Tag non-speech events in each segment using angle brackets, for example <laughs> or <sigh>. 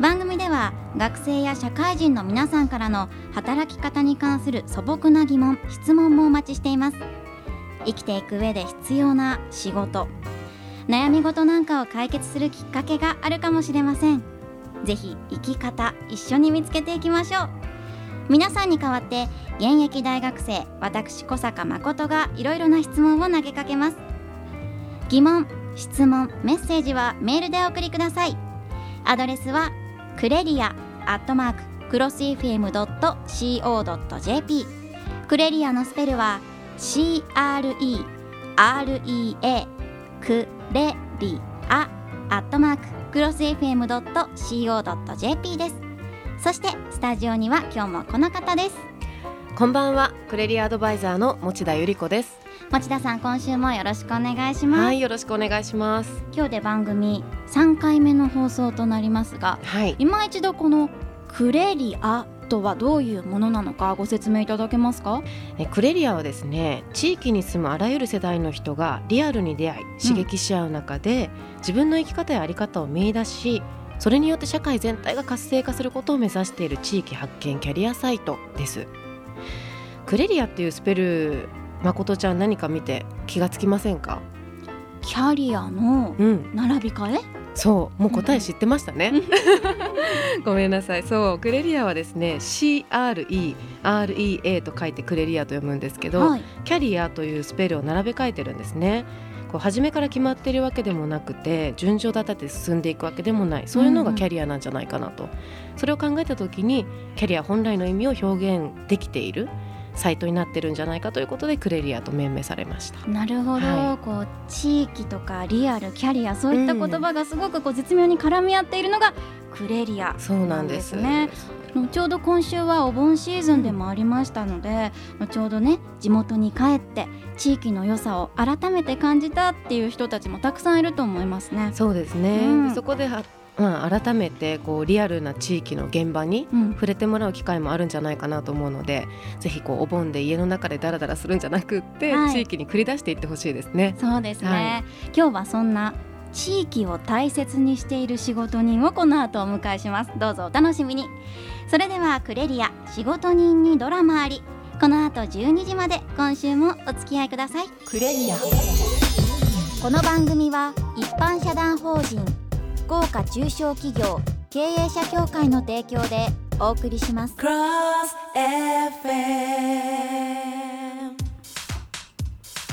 番組では学生や社会人の皆さんからの働き方に関する素朴な疑問質問もお待ちしています。生きていく上で必要な仕事悩み事なんかを解決するきっかけがあるかもしれません。ぜひ生き方一緒に見つけていきましょう。皆さんに代わって現役大学生私小坂誠がいろいろな質問を投げかけます。疑問質問メッセージはメールでお送りください。アドレスはクレリアアットマーククロス FM.co.jp クレリアのスペルは CREREA クレリアアットマーククロス FM.co.jp です。そしてスタジオには今日もこの方です。こんばんは、クレリアアドバイザーの持田由里子です。持田さん今週もよろしくお願いします、はい、よろしくお願いします。今日で番組3回目の放送となりますがはい、今一度このクレリアとはどういうものなのかご説明いただけますか？えクレリアはですね、地域に住むあらゆる世代の人がリアルに出会い、刺激し合う中で、自分の生き方やあり方を見出し、それによって社会全体が活性化することを目指している地域発見キャリアサイトです。クレリアっていうスペル、誠ちゃん何か見て気がつきませんか？キャリアのうん、並び替え？そう、もう答え知ってましたね。<laughs> ごめんなさい。そう、クレリアはですね、C R E R E A と書いてクレリアと読むんですけど、はい。キャリアというスペルを並べ替えてるんですね。こう初めから決まっているわけでもなくて順序立てて進んでいくわけでもない。そういうのがキャリアなんじゃないかなと、それを考えた時にキャリア本来の意味を表現できているサイトになってるんじゃないかということでクレリアと命名されました。なるほど、はこう地域とかリアルキャリアそういった言葉がすごくこう絶妙に絡み合っているのがクレリアそうなんです。ね。ちょうど今週はお盆シーズンでもありましたので、ちょうどね地元に帰って地域の良さを改めて感じたっていう人たちもたくさんいると思いますね。そうですね、うん。でそこでは、まあ、改めてこうリアルな地域の現場にうん、触れてもらう機会もあるんじゃないかなと思うのでぜひこうお盆で家の中でダラダラするんじゃなくって、はい。地域に繰り出していってほしいですね。そうですね、は今日はそんな地域を大切にしている仕事人をこの後お迎えします。どうぞお楽しみに。それではクレリア仕事人にドラマあり。この後12時まで今週もお付き合いください。クレリア。この番組は一般社団法人福岡中小企業経営者協会の提供でお送りします。Cross FM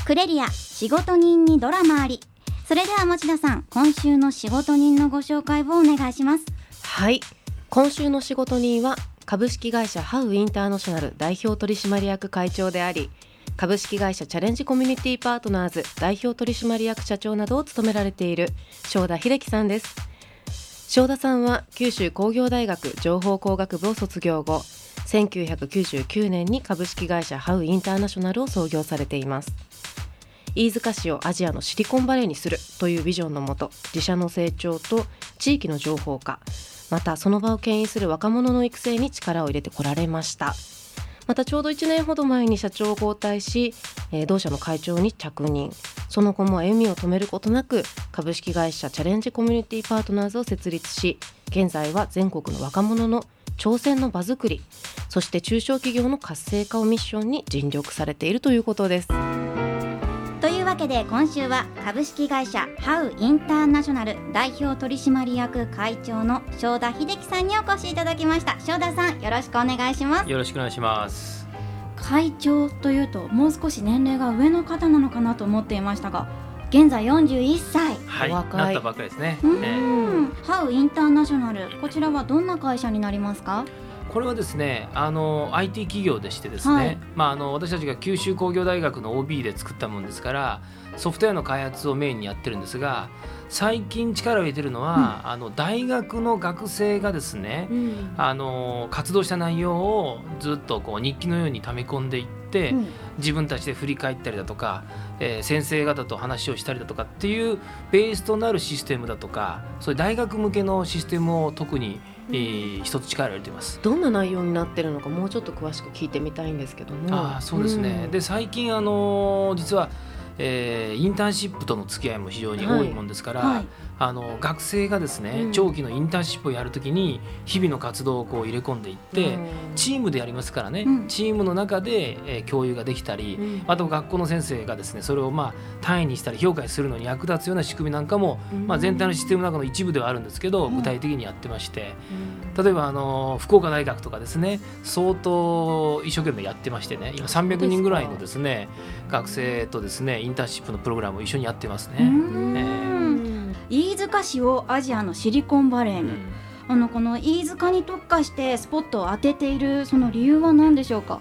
クレリア仕事人にドラマあり。それでは持田さん今週の仕事人のご紹介をお願いします。はい。今週の仕事人は株式会社ハウインターナショナル代表取締役会長であり株式会社チャレンジコミュニティパートナーズ代表取締役社長などを務められている正田秀樹さんです。正田さんは九州工業大学情報工学部を卒業後1999年に株式会社ハウインターナショナルを創業されています。飯塚市をアジアのシリコンバレーにするというビジョンのもと自社の成長と地域の情報化またその場を牽引する若者の育成に力を入れてこられました。またちょうど1年ほど前に社長を交代し、えー同社の会長に着任。その後も歩みを止めることなく株式会社チャレンジコミュニティパートナーズを設立し現在は全国の若者の挑戦の場づくりそして中小企業の活性化をミッションに尽力されているということです。けで今週は株式会社ハウインターナショナル代表取締役会長の正田秀樹さんにお越しいただきました。正田さんよろしくお願いします。よろしくお願いします。会長というともう少し年齢が上の方なのかなと思っていましたが現在41歳。はい、お若い。なったばっかりですね。うえんハウインターナショナルこちらはどんな会社になりますか？これはですねあの IT 企業でしてですね、はい。まあ、あの私たちが九州工業大学の OB で作ったものですからソフトウェアの開発をメインにやってるんですが最近力を入れてるのは、あの大学の学生がですね、うん。あの活動した内容をずっとこう日記のように溜め込んでいって、うん。自分たちで振り返ったりだとか、えー先生方と話をしたりだとかっていうベースとなるシステムだとかそういう大学向けのシステムを特に、えー一つ力を入れています。どんな内容になってるのかもうちょっと詳しく聞いてみたいんですけども。あーそうですね、ん。で最近、あのー実は、えーインターンシップとの付き合いも非常に多いもんですから、はいあの学生がですね、うん。長期のインターンシップをやるときに日々の活動をこう入れ込んでいって、うん。チームでやりますからね、うん。チームの中で、えー共有ができたり、うん。あと学校の先生がですねそれをまあ単位にしたり評価するのに役立つような仕組みなんかも、まあ、全体のシステムの中の一部ではあるんですけど、うん。具体的にやってまして。うん。例えばあの福岡大学とかですね相当一生懸命やってましてね今300人ぐらいのですね学生とですねインターンシップのプログラムを一緒にやってますうね。ん。え飯塚市をアジアのシリコンバレーに、うん。あのこの飯塚に特化してスポットを当てているその理由は何でしょうか？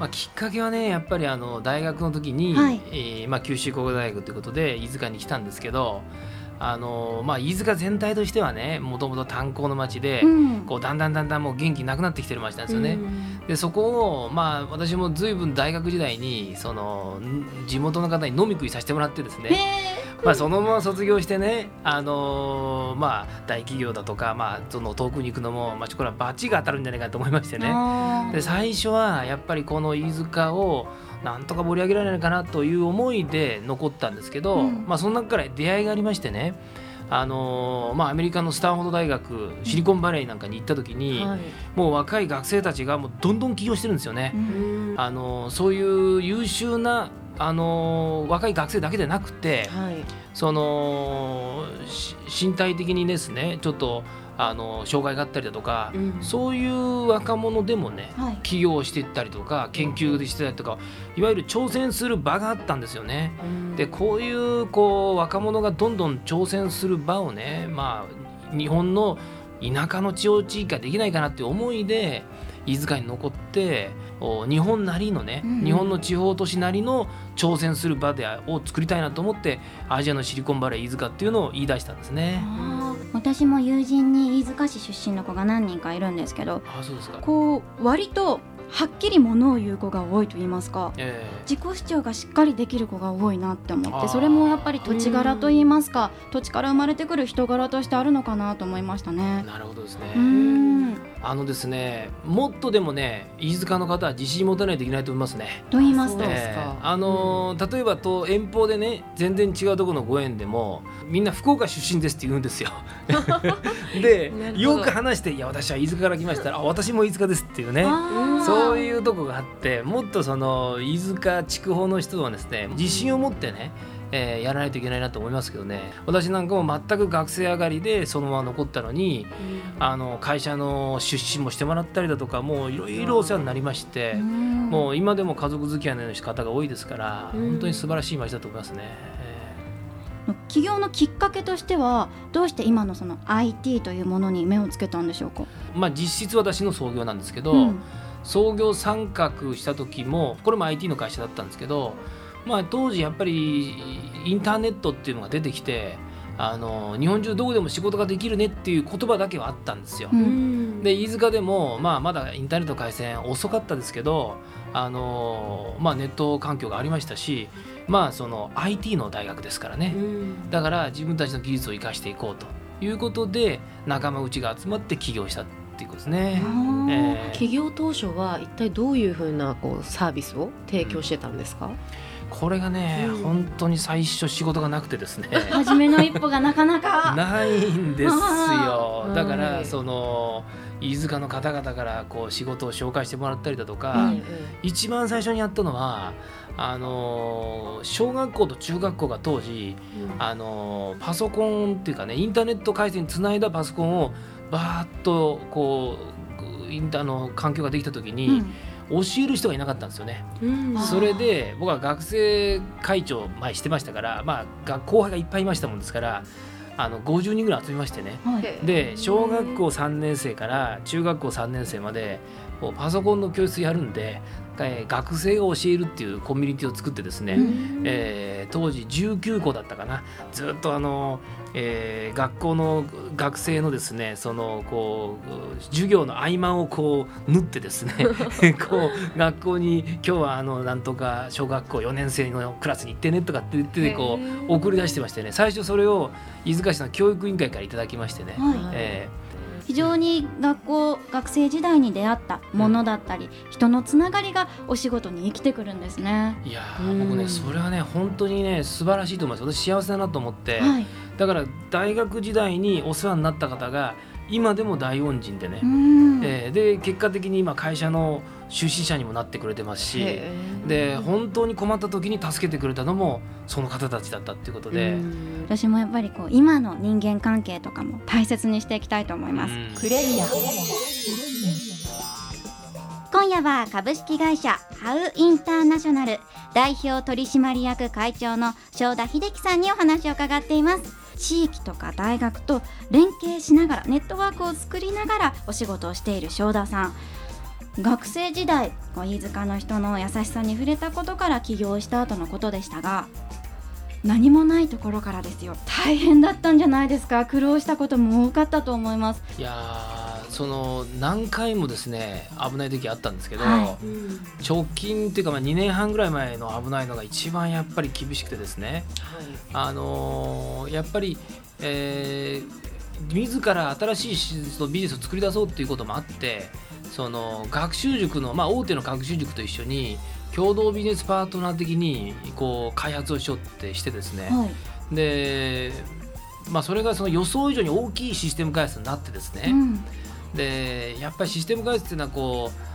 まあ、きっかけはねやっぱりあの大学の時に、はい。えーまあ、九州工業大学ということで飯塚に来たんですけどあの、まあ、飯塚全体としてはねもともと炭鉱の町で、うん。こうだんだんだんだんもう元気なくなってきてる町なんですよね。うん。でそこを、まあ、私も随分大学時代にそのん地元の方に飲み食いさせてもらってですね、へ <laughs> まあ、そのまま卒業してね、あのーまあ、大企業だとか、まあ、その遠くに行くのも、まあ、これはバチが当たるんじゃないかと思いましてーね。で最初はやっぱりこの飯塚をなんとか盛り上げられないかなという思いで残ったんですけど、うんまあ、その中から出会いがありましてねあのーまあ、アメリカのスタンフォード大学シリコンバレーなんかに行った時に、はいもう若い学生たちがもうどんどん起業してるんですよねう。んあのーそういう優秀なあのー若い学生だけでなくてはい。そのし身体的にですねちょっとあの障害があったりだとか、うん。そういう若者でもねはい。起業していったりとか研究でしてたりとかいわゆる挑戦する場があったんですよね。うん。でこういうこう若者がどんどん挑戦する場をねまあ日本の田舎の地方地域ができないかなっていう思いで飯塚に残ってお日本なりのね、うん日本の地方都市なりの挑戦する場でを作りたいなと思ってアジアのシリコンバレー飯塚っていうのを言い出したんですね。私も友人に飯塚市出身の子が何人かいるんですけどあそうですか。こう割とはっきりものを言う子が多いと言いますかえ自己主張がしっかりできる子が多いなって思ってそれもやっぱり土地柄と言いますか土地から生まれてくる人柄としてあるのかなと思いましたえね。なるほどですね。うーんあのですねもっとでもね飯塚の方は自信持たないといけないと思いますね。と言いますとええあのー例えばと遠方でね全然違うところのご縁でもみんな福岡出身ですって言うんですよ。<laughs> でよく話して「いや私は飯塚から来ました」あ私も飯塚です」っていうね。そういうとこがあってもっとその飯塚筑豊の人はですね自信を持ってねえーやらないといけないなと思いますけどね。私なんかも全く学生上がりでそのまま残ったのにあの会社の出資もしてもらったりだとかもういろいろお世話になりまして、うん。もう今でも家族付き合いの方が多いですから、うん。本当に素晴らしい街だと思いますね。起業のきっかけとしてはどうして今のその IT というものに目をつけたんでしょうか？えーまあ実質私の創業なんですけど、うん。創業参画した時もこれも IT の会社だったんですけど、まあ、当時やっぱりインターネットっていうのが出てきてあの日本中どこでも仕事ができるねっていう言葉だけはあったんですよ。うん。で飯塚でも、まあ、まだインターネット回線遅かったですけど、あのまあ、ネット環境がありましたし、まあ、その IT の大学ですからね、だから自分たちの技術を生かしていこうということで仲間内が集まって起業したっていうことですね。えー起業当初は一体どういうふうなこうサービスを提供してたんですか、これがね、うん。本当に最初仕事がなくてですね。<laughs> 初めの一歩がなかなか。<laughs> ないんですよ。だから、はいその飯塚の方々からこう仕事を紹介してもらったりだとか、はい一番最初にやったのはあのー小学校と中学校が当時あのーパソコンっていうかねインターネット回線につないだパソコンをバーッとこうインターの環境ができた時うにん教える人がいなかったんですよね。うん。それで僕は学生会長前してましたから、まあ、学後輩がいっぱいいましたもんですからあの50人ぐらい集めましてね。はい。で小学校3年生から中学校3年生までこうパソコンの教室やるんで、えー学生が教えるっていうコミュニティを作ってですね、うん。えー当時19校だったかな。ずっとあの、えー学校の学生のですねそのこう授業の合間をこう縫ってですね <laughs> こう学校に今日はあのなんとか小学校4年生のクラスに行ってねとかって言ってこう送り出してましてね。最初それを飯塚市の教育委員会からいただきましてね、はい。え非常に学校学生時代に出会ったものだったり、人のつながりがお仕事に生きてくるんですね。ーいやうんー僕ねそれはね本当にね素晴らしいと思います私幸せだなと思って、はい。だから大学時代にお世話になった方が今でも大恩人でね、うん。えーで結果的に今会社の出資者にもなってくれてますしで本当に困った時に助けてくれたのもその方たちだったっていうことで、うん。私もやっぱりこう今の人間関係とかも大切にしていきたいと思います。うん。クレリア今夜は株式会社ハウインターナショナル代表取締役会長の正田秀樹さんにお話を伺っています地域とか大学と連携しながらネットワークを作りながらお仕事をしている正田さん。学生時代飯塚の人の優しさに触れたことから起業した後のことでしたが何もないところからですよ。大変だったんじゃないですか。苦労したことも多かったと思います。いやその何回もですね危ない時あったんですけど、はうん直近っていうかまあ2年半ぐらい前の危ないのが一番やっぱり厳しくてですねあのーやっぱり、えー自ら新しいビジネスを作り出そうっていうこともあってその学習塾の、まあ、大手の学習塾と一緒に共同ビジネスパートナー的にこう開発をしようってしてですね、はい、で、まあ、それがその予想以上に大きいシステム開発になってですね、うんでやっぱりシステム開発っていうのはこう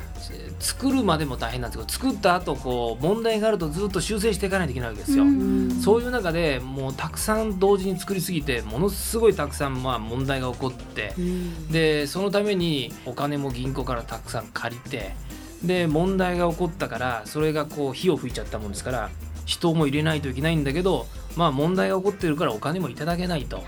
作るまでも大変なんですけど作った後こう問題があるとずっと修正していかないといけないわけですよ。うんそういう中でもうたくさん同時に作りすぎてものすごいたくさんまあ問題が起こってうんでそのためにお金も銀行からたくさん借りてで問題が起こったからそれがこう火を吹いちゃったもんですから人も入れないといけないんだけどまあ問題が起こってるからお金もいただけないと。はい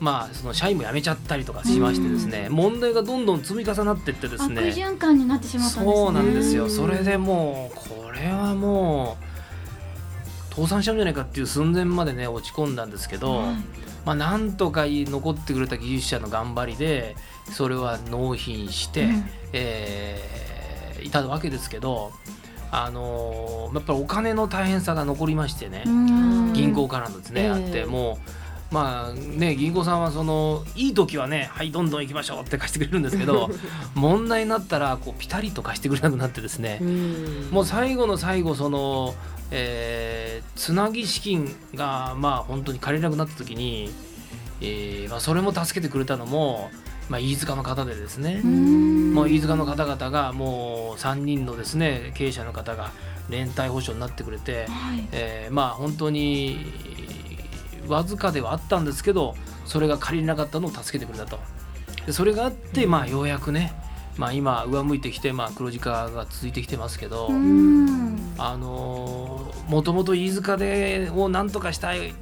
まあその社員も辞めちゃったりとかしましてですね問題がどんどん積み重なってってです悪ね循環になってしまったんですね。そうなんですよ。うんそれでもうこれはもう倒産しちゃうんじゃないかっていう寸前までね落ち込んだんですけど、はい。まあなんとか残ってくれた技術者の頑張りでそれは納品して、うん。えーいたわけですけどあのーやっぱりお金の大変さが残りましてね、うん。銀行からのですね、ええ。あってもうまあね銀行さんはそのいい時はねはいどんどん行きましょうって貸してくれるんですけど <laughs> 問題になったらこうピタリと貸してくれなくなってですね、うん。もう最後の最後その、えーつなぎ資金がまあ本当に借りれなくなった時に、えーまあ、それも助けてくれたのも、まあ、飯塚の方でですね、うん。もう飯塚の方々がもう3人のですね経営者の方が連帯保証になってくれて、はい。えーまあ本当にわずかではあったんですけどそれが借りれなかったのを助けてくれたと。でそれがあって、まあようやくね、まあ、今上向いてきて、まあ、黒字化が続いてきてますけど、うん。あのーもともと飯塚でをなんとかしたい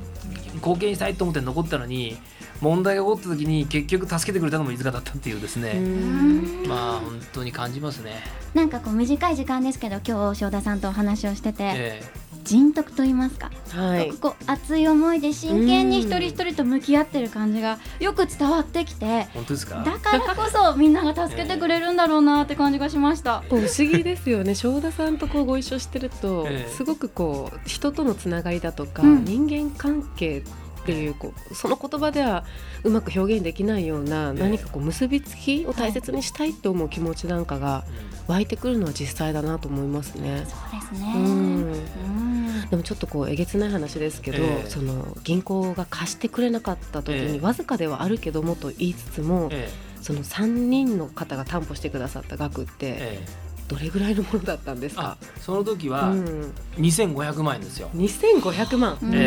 貢献したいと思って残ったのに問題が起こった時に結局助けてくれたのも飯塚だったっていうですね、うん。まあ本当に感じますね。なんかこう短い時間ですけど今日正田さんとお話をしてて、え人徳と言いますか、はい。こう熱い思いで真剣に一人一人と向き合ってる感じがよく伝わってきて。え本当ですか？だからこそみんなが助けてくれるんだろうなって感じがしました。こう不思議ですよね。正田さんとこうご一緒してると、ええ。すごくこう人とのつながりだとか、うん。人間関係っていうこうその言葉ではうまく表現できないような、ええ。何かこう結びつきを大切にしたいと思う気持ちなんかが湧いてくるのは実際だなと思いますね。そうですね。でもちょっとこうえげつない話ですけど、ええ。その銀行が貸してくれなかった時に、ええ。わずかではあるけどもと言いつつも、えその3人の方が担保してくださった額ってええ。どれぐらいのものだったんですあか、その時はうん、2500万円ですよ。2500万、うんええ。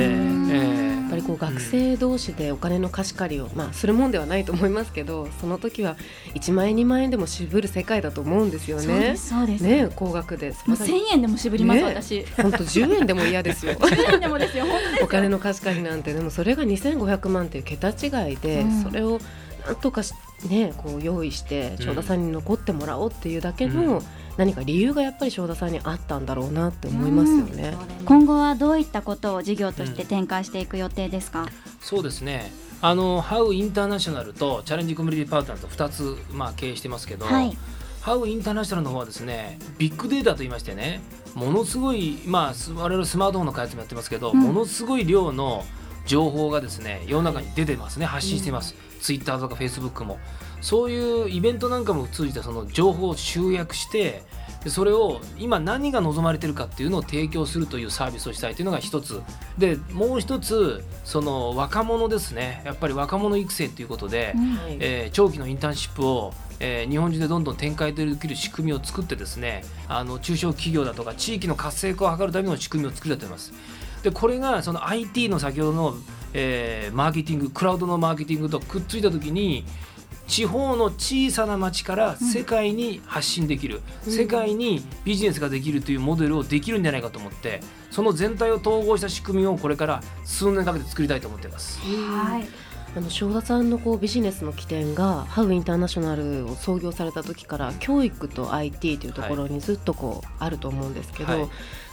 ええ。ぱりこう学生同士でお金の貸し借りを、まあ、するもんではないと思いますけどその時は1万円2万円でも渋る世界だと思うんですよそうでね。すそうです、ね高額で。もう1000円でも渋ります、ね私。本当10円でも嫌ですよ。<laughs> 10円でもですよ本当ですよ。お金の貸し借りなんてでもそれが2500万っていう桁違いで、うん。それをなんとかしねこう用意してうん。正田さんに残ってもらおうっていうだけうのん何か理由がやっぱり正田さんにあったんだろうなって思いますよね。今後はどういったことを事業として展開していく予定ですか、そうですね。あのハウインターナショナルとチャレンジコミュニティパートナーと2つ、まあ、経営してますけど、はい。ハウインターナショナルの方はですねビッグデータと言いましてねものすごい、まあ、す我々スマートフォンの開発もやってますけど、うん。ものすごい量の情報がですね世の中に出てますね。発信しています、ツイッターとかフェイスブックも。そういうイベントなんかも通じてその情報を集約してでそれを今何が望まれてるかっていうのを提供するというサービスをしたいというのが一つ。でもう一つその若者ですね。やっぱり若者育成ということで、うん。はいえー長期のインターンシップを、えー日本中でどんどん展開できる仕組みを作ってですねあの中小企業だとか地域の活性化を図るための仕組みを作り出しています。でこれがその IT の先ほどの、えーマーケティングクラウドのマーケティングとくっついた時に地方の小さな町から世界に発信できる、うん。世界にビジネスができるというモデルをできるんじゃないかと思ってその全体を統合した仕組みをこれから数年かけて作りたいと思っています。はい。あの正田さんのこうビジネスの起点がハウインターナショナルを創業された時から教育と IT というところにずっとこうあると思うんですけど、はい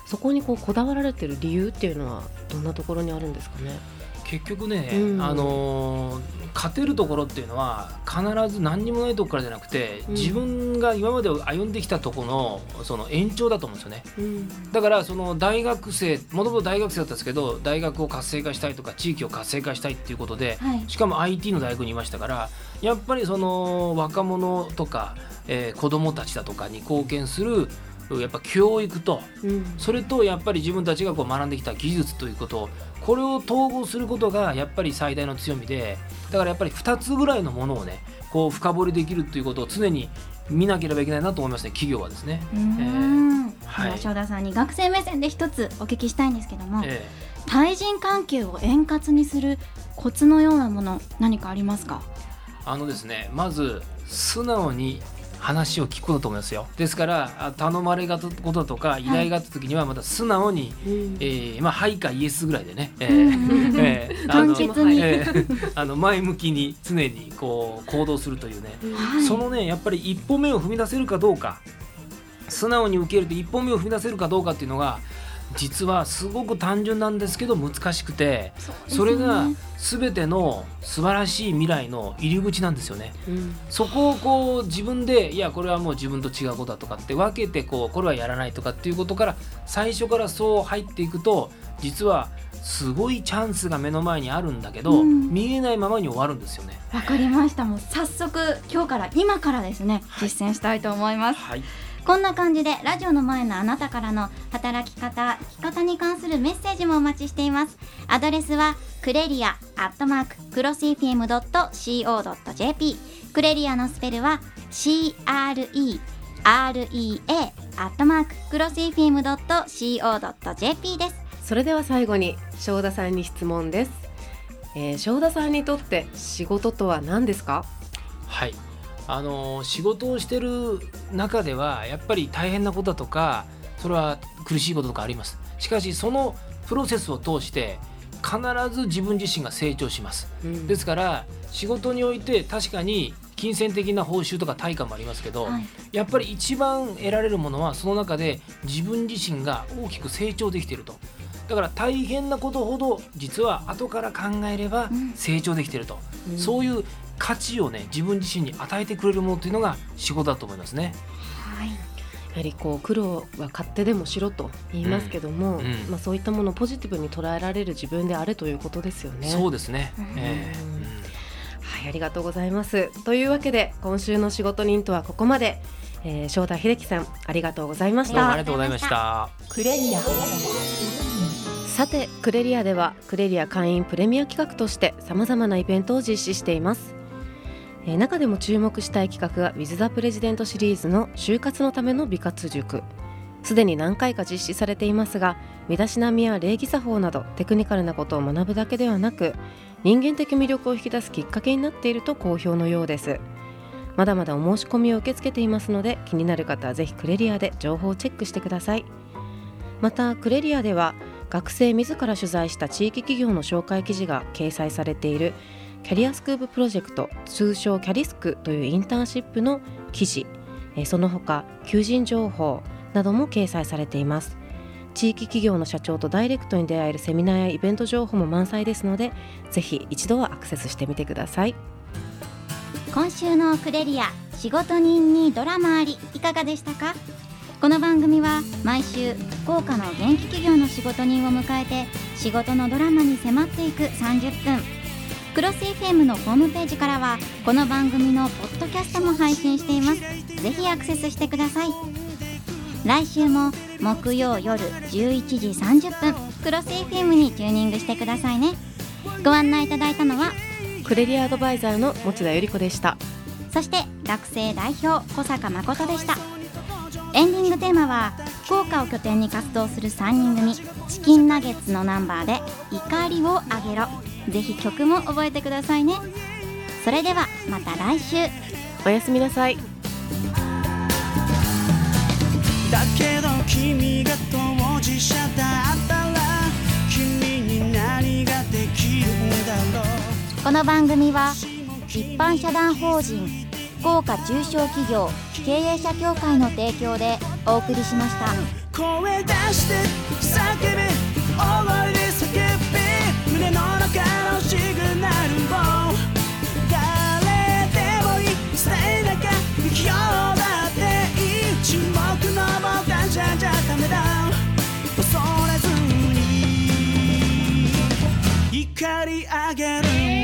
そこにこうこだわられてる理由っていうのはどんなところにあるんですかね？結局ね、うん。あのー勝てるところっていうのは必ず何にもないところからじゃなくて、うん。自分が今まで歩んできたところのその延長だと思うんですよね。うん。だからその大学生もともと大学生だったんですけど大学を活性化したいとか地域を活性化したいっていうことで、はい。しかも IT の大学にいましたからやっぱりその若者とか、えー子どもたちだとかに貢献するやっぱ教育と。うん。それとやっぱり自分たちがこう学んできた技術ということ。これを統合することがやっぱり最大の強みで。だからやっぱり2つぐらいのものをねこう深掘りできるということを常に見なければいけないなと思いますね企業はですね。うーんはい。では正田さんに学生目線で一つお聞きしたいんですけども、え対人関係を円滑にするコツのようなもの何かありますか？えあのですねまず素直に話を聞くこと思いますよ。ですからあ頼まれがたこととか依頼があった時にはまた素直に、うん。えーまあ、はいかイエスぐらいでね、えうんうん。うんええあの簡潔に。ええあの前向きに常にこう行動するというね、はい。そのねやっぱり一歩目を踏み出せるかどうか素直に受け入れて一歩目を踏み出せるかどうかっていうのが実はすごく単純なんですけど難しくてそれが全ての素晴らしい未来の入り口なんですよね。うん。そこをこう自分でいやこれはもう自分と違うことだとかって分けてこうこれはやらないとかっていうことから最初からそう入っていくと実はすごいチャンスが目の前にあるんだけど、うん。見えないままに終わるんですよね。わかりました。もう早速今日から今からですねはい。実践したいと思います、はい、こんな感じでラジオの前のあなたからの働き方生き方に関するメッセージもお待ちしています。アドレスはクレリアアットマーククロス FM.co.jp クレリアのスペルは CREREA アットマーククロス FM.co.jp です。それでは最後に正田さんに質問です、えー、正田さんにとって仕事とは何ですか？はいあのー仕事をしてる中ではやっぱり大変なことだとかそれは苦しいこととかあります。しかしそのプロセスを通して必ず自分自身が成長します。ですから仕事において確かに金銭的な報酬とか対価もありますけど、はい。やっぱり一番得られるものはその中で自分自身が大きく成長できていると。だから大変なことほど実は後から考えればうん。成長できていると、うん。そういう価値をね自分自身に与えてくれるものというのが仕事だと思いますね。はい。やはりこう苦労は勝手でもしろと言いますけども、うんうん。まあ、そういったものをポジティブに捉えられる自分であれということですよね。そうですね、うん。ええ。うん。はい、ありがとうございます。というわけで今週の仕事人とはここまで、えー、正田秀樹さんありがとうございましうんどうもあた。りがとうございました。クレリア。さてクレリアではクレリア会員プレミア企画としてさまざまなイベントを実施しています、えー中でも注目したい企画が With the President シリーズの就活のための美活塾。すでに何回か実施されていますが身だしなみや礼儀作法などテクニカルなことを学ぶだけではなく人間的魅力を引き出すきっかけになっていると好評のようです。まだまだお申し込みを受け付けていますので気になる方はぜひクレリアで情報をチェックしてください。またクレリアでは学生自ら取材した地域企業の紹介記事が掲載されているキャリアスクーププロジェクト通称キャリスクというインターンシップの記事えーその他求人情報なども掲載されています。地域企業の社長とダイレクトに出会えるセミナーやイベント情報も満載ですのでぜひ一度はアクセスしてみてください。今週のクレリア仕事人にドラマありいかがでしたか？この番組は毎週福岡の元気企業の仕事人を迎えて仕事のドラマに迫っていく30分。クロス FM のホームページからはこの番組のポッドキャストも配信しています。ぜひアクセスしてください。来週も木曜夜11時30分クロス FM にチューニングしてくださいね。ご案内いただいたのはクレリアアドバイザーの持田由里子でした。そして学生代表小坂誠でした。エンディングテーマは福岡を拠点に活動する3人組チキンナゲッツのナンバーで「怒りをあげろ」ぜひ曲も覚えてくださいね。それではまた来週。おやすみなさい。だけど君が当事者だったら君に何ができるんだろう。この番組は一般社団法人福岡中小企業経営者協会の提供でお送りしました。声出して叫べ今日だっていい沈黙の傍観者じゃダメだ恐れずに怒り上げる